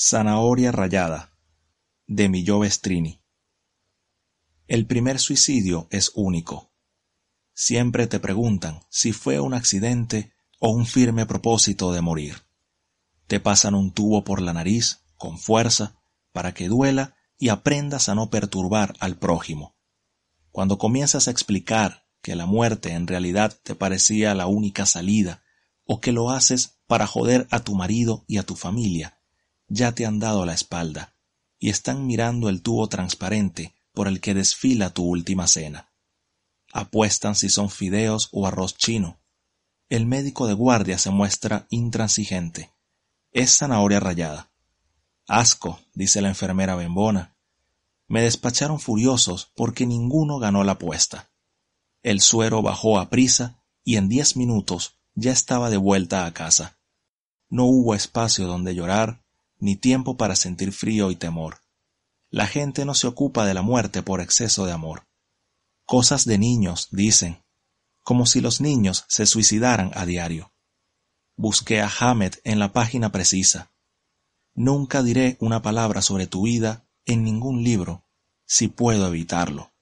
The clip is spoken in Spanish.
Zanahoria rallada de Millo Vestrini El primer suicidio es único. Siempre te preguntan si fue un accidente o un firme propósito de morir. Te pasan un tubo por la nariz, con fuerza, para que duela y aprendas a no perturbar al prójimo. Cuando comienzas a explicar que la muerte en realidad te parecía la única salida, o que lo haces para joder a tu marido y a tu familia, ya te han dado la espalda y están mirando el tubo transparente por el que desfila tu última cena. Apuestan si son fideos o arroz chino. El médico de guardia se muestra intransigente. Es zanahoria rallada. Asco, dice la enfermera bembona. Me despacharon furiosos porque ninguno ganó la apuesta. El suero bajó a prisa y en diez minutos ya estaba de vuelta a casa. No hubo espacio donde llorar, ni tiempo para sentir frío y temor. La gente no se ocupa de la muerte por exceso de amor. Cosas de niños, dicen, como si los niños se suicidaran a diario. Busqué a Hamed en la página precisa. Nunca diré una palabra sobre tu vida en ningún libro, si puedo evitarlo.